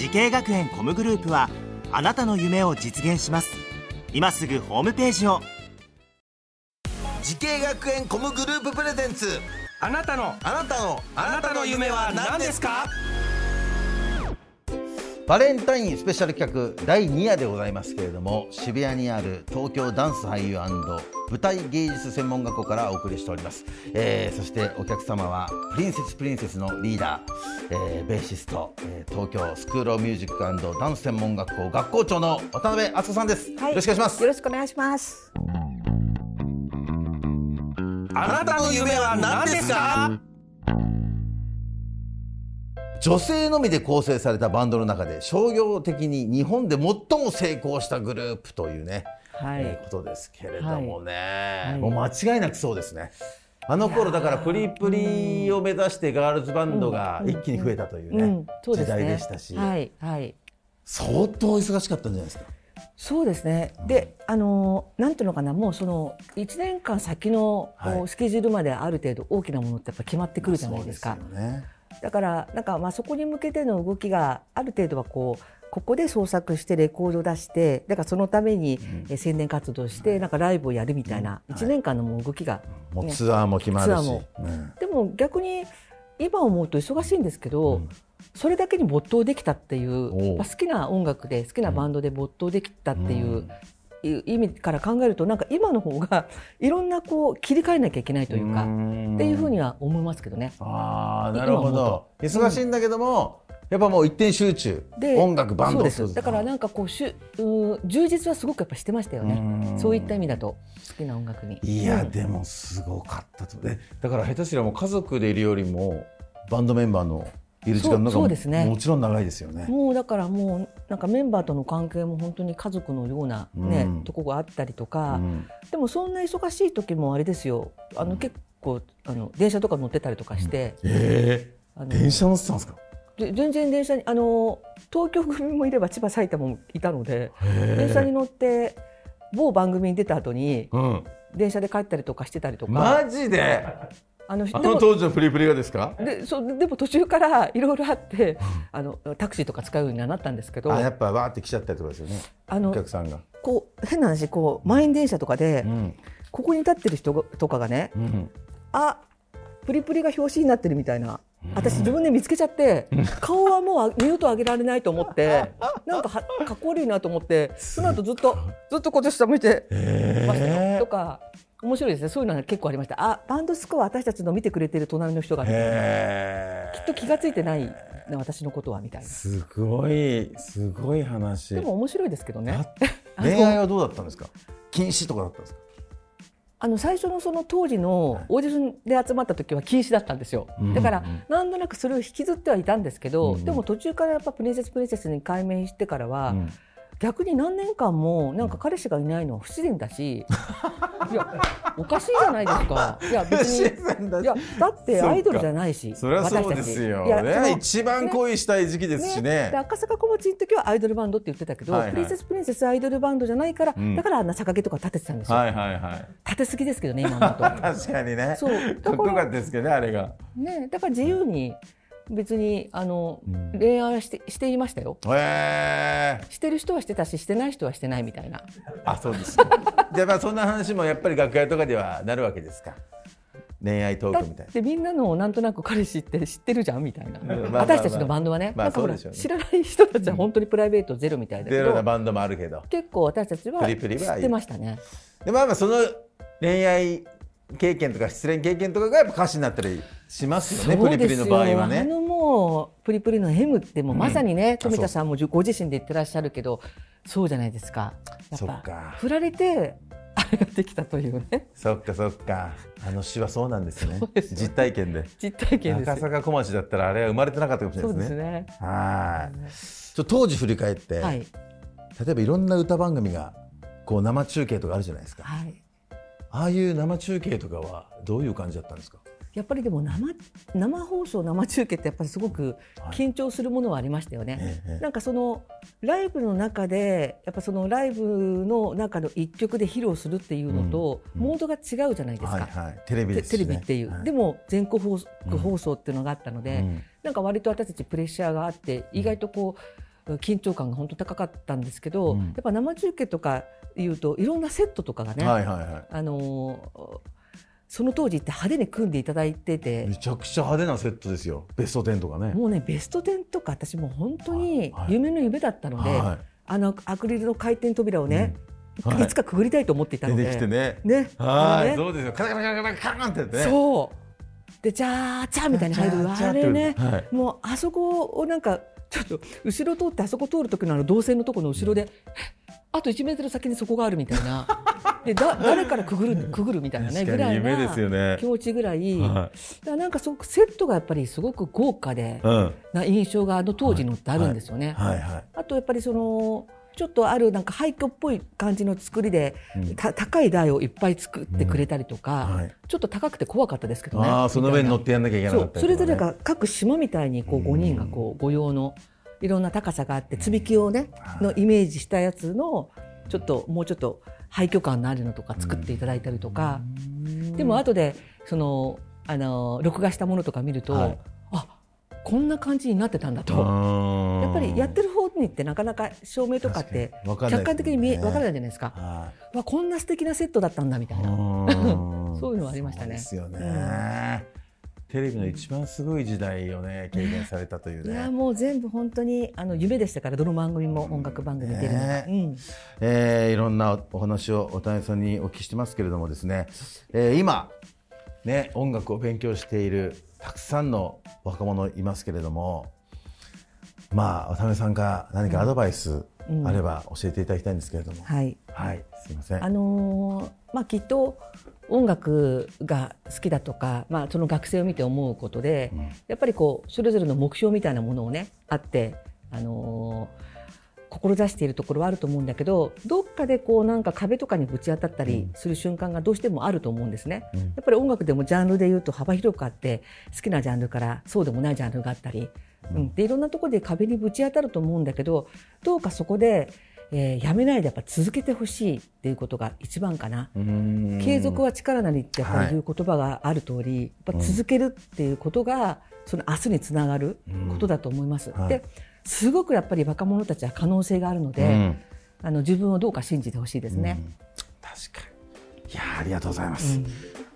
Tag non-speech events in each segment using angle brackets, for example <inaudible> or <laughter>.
滋慶学園 COM グループはあなたの夢を実現します。今すぐホームページを。滋慶学園 COM グループ presents。あなたのあなたのあなたの夢は何ですか？バレンタインスペシャル企画第2夜でございますけれども渋谷にある東京ダンス俳優舞台芸術専門学校からお送りしております、えー、そしてお客様はプリンセスプリンセスのリーダー、えー、ベーシスト、えー、東京スクールオブミュージックダンス専門学校学校長の渡辺敦子さんです、はい、よろしくお願いします。よろしくお願いします。あなたの夢は何ですか？女性のみで構成されたバンドの中で商業的に日本で最も成功したグループというね、はい、えー、ことですけれどもね、はい、もう間違いなくそうですね。あの頃だからプリプリを目指してガールズバンドが一気に増えたというね、うん。うんうん、時代でしたし、ね、はい。はい、相当忙しかったんじゃないですか。そうですね。で、あのなんていうのかな、もうその一年間先の、はい、スケジュールまである程度大きなものってやっぱ決まってくるじゃないですか。まあ、ね、だからなんかまあそこに向けての動きがある程度はこうここで創作してレコード出してだからそのために宣伝活動してなんかライブをやるみたいな1年間のもう動きが、ね、もうツアーも決まるし、でも逆に今思うと忙しいんですけど、それだけに没頭できたっていう、まあ、好きな音楽で好きなバンドで没頭できたっていう、いう意味から考えるとなんか今の方が <laughs> いろんなこう切り替えなきゃいけないというかっていうふうには思いますけどね。あなるほど。忙しいんだけども、うん、やっぱもう一点集中。で音楽バンドです。だからなんかこうしゅう充実はすごくやっぱしてましたよね。そういった意味だと好きな音楽に。いや、うん、でもすごかったと。でだから下手すりゃもう家族でいるよりもバンドメンバーのいる時間なんかもね、もちろん長いですよね。もうだからもうなんかメンバーとの関係も本当に家族のようなね、うん、とこがあったりとか、うん、でもそんな忙しい時もあれですよ。あの、結構あの電車とか乗ってたりとかして。うん、えー、電車乗ってたんですか？で全然電車にあの東京組もいれば千葉埼玉もいたので電車に乗って某番組に出た後に、電車で帰ったりとかしてたりとか。マジで？あのあの当時のプリプリがですか？でそでも途中からいろいろあってあのタクシーとか使うようにはなったんですけどあやっぱわーって来ちゃったりとかですよね。あのお客さんが。こう変な話こう満員電車とかで、うん、ここに立ってる人とかがね、うん、あプリプリが表紙になってるみたいな。私自分で見つけちゃって顔はもう二度と上げられないと思って <laughs> なんかはかっこ悪いなと思ってその後ずっとずっと今年下向いてましたよ。とか面白いですね。そういうのは結構ありました。あバンドスコア私たちの見てくれてる隣の人がきっと気が付いてない私のことはみたいな。すごいすごい話。でも面白いですけどね。恋愛はどうだったんですか？禁止とかだったんですか？あの最初のその当時のオーディションで集まった時は禁止だったんですよ、だからなんとなくそれを引きずってはいたんですけど、でも途中からやっぱプリンセスプリンセスに改名してからは、逆に何年間もなんか彼氏がいないのは不自然だしいやおかしいじゃないですか。いや <laughs> 別にいやだってアイドルじゃないしそれはそうですよ、ね、一番恋したい時期ですしね、ね、赤坂小町の時はアイドルバンドって言ってたけど、はいはい、プリンセスプリンセスアイドルバンドじゃないから、うん、だからあんな逆毛とか立ててたんですよ、はいはいはい、立てすぎですけどね今のと。<laughs> 確かにね。そう。かっこよかったですけどねあれが。ねだから自由に、別にあの、うん、恋愛してしていましたよ。へしてる人はしてたししてない人はしてないみたいな。あそうです <laughs> じゃあまあそんな話もやっぱり楽屋とかではなるわけですか。恋愛トークみたいな。でみんなのなんとなく彼氏って知ってるじゃんみたいな。まあまあまあ、私たちのバンドはね。まあ、ね知らない人たちは本当にプライベートゼロみたいだけど。ゼロなバンドもあるけど。結構私たちは知ってましたね。でまあまあその恋愛経験とか失恋経験とかがやっぱ歌詞になったりしますよねプリプリの場合はね。あのもうプリプリの M ってもうまさにね、うん、富田さんもご自身で言ってらっしゃるけどそうじゃないですか。やっぱ振られてあれができたというね。そっかそっか。あの詩はそうなんですね。す実体験で。実体験です。赤坂小町だったらあれは生まれてなかったかもしれそないですね。うですね。はい。ちょ当時振り返って、はい。例えばいろんな歌番組がこう生中継とかあるじゃないですか。はい。ああいう生中継とかはどういう感じだったんですか？やっぱりでも生生放送生中継ってやっぱりすごく緊張するものはありましたよね。ええなんかそのライブの中でやっぱそのライブの中の一曲で披露するっていうのと、うんモードが違うじゃないですか。はいはい。テレビね。テレビっていう、はい。でも全国放送っていうのがあったので、うん。なんか割と私たちプレッシャーがあって意外とこう緊張感が本当高かったんですけど、うん。やっぱ生中継とかいうといろんなセットとかがね、はいはいはあのーその当時って派手に組んでいただいてて。いめちゃくちゃ派手なセットですよ。ベスト10とかね。もうねベスト10とか私もう本当にはい。夢の夢だったので、はあのアクリルの回転扉をね、うん。はい。いつかくぐりたいと思っていたので。出てきてね。ね。はい、ね。そうですよ。カラカラカラカランってね。そう。でじゃーちゃーみたいに入る。あれね、はい。もうあそこをなんかちょっと後ろ通ってあそこ通る時のあの動線のところの後ろで、あと1メートル先にそこがあるみたいなでだ誰からくぐるくぐるみたいなねぐらいな気持ちぐらい、はだからなんかそセットがやっぱりすごく豪華で、うん。な印象があの当時のってあるんですよね。はい。はい。あとやっぱりそのちょっとあるなんか廃墟っぽい感じの作りで、うん。た高い台をいっぱい作ってくれたりとか、うん。はい。ちょっと高くて怖かったですけどね。ああその上に乗っみてやんなきゃいけなかったね。それぞれが各島みたいにこう5人がこう御用のいろんな高さがあって積み木をねのイメージしたやつのちょっともうちょっと廃墟感のあるのとか作っていただいたりとか、でも後でそのあの録画したものとか見ると、はい。あこんな感じになってたんだと。ややっぱりやってる方にってなかなか照明とかって客観的に見えわからないじゃないですか。はわこんな素敵なセットだったんだみたいいな。うん <laughs> そういうのはありましたね。ですよね、テレビの一番すごい時代をね経験されたといういやね、もう全部本当にあの夢でしたからどの番組も音楽番組出るのが、ね。うん。えーいろんなお話をお谷さんにお聞きしてますけれどもですね、えー今ね音楽を勉強しているたくさんの若者いますけれどもまあ渡辺さんから何かアドバイスうん。あれば教えていただきたいんですけれども、はい。はい。すいません。あのーまあきっと音楽が好きだとか、まあその学生を見て思うことで、うん。やっぱりこうそれぞれの目標みたいなものをねあって、あのー志しているところはあると思うんだけどどっかでこうなんか壁とかにぶち当たったりする瞬間がどうしてもあると思うんですね。うん。やっぱり音楽でもジャンルで言うと幅広くあって好きなジャンルからそうでもないジャンルがあったり、うん、でいろんなところで壁にぶち当たると思うんだけどどうかそこで、えーやめないでやっぱ続けてほしいっていうことが一番かな。うん。継続は力なりってやっぱりいう言葉がある通り、やっぱ続けるっていうことがその明日につながることだと思います。はい。ですごくやっぱり若者たちは可能性があるので、うん。あの自分をどうか信じてほしいですね。確かに。いやーありがとうございます、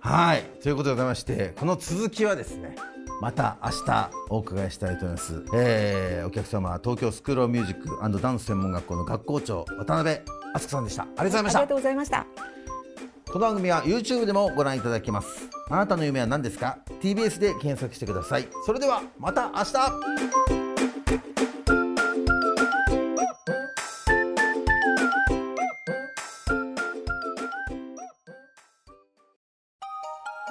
はい。ということでございましてこの続きはですねまた明日お伺いしたいと思います、えー、お客様は東京スクールミュージックダンス専門学校の学校長渡辺敦子さんでした。ありがとうございました。ありがとうございました。この番組は YouTube でもご覧いただけます。あなたの夢は何ですか？TBS で検索してください。それではまた明日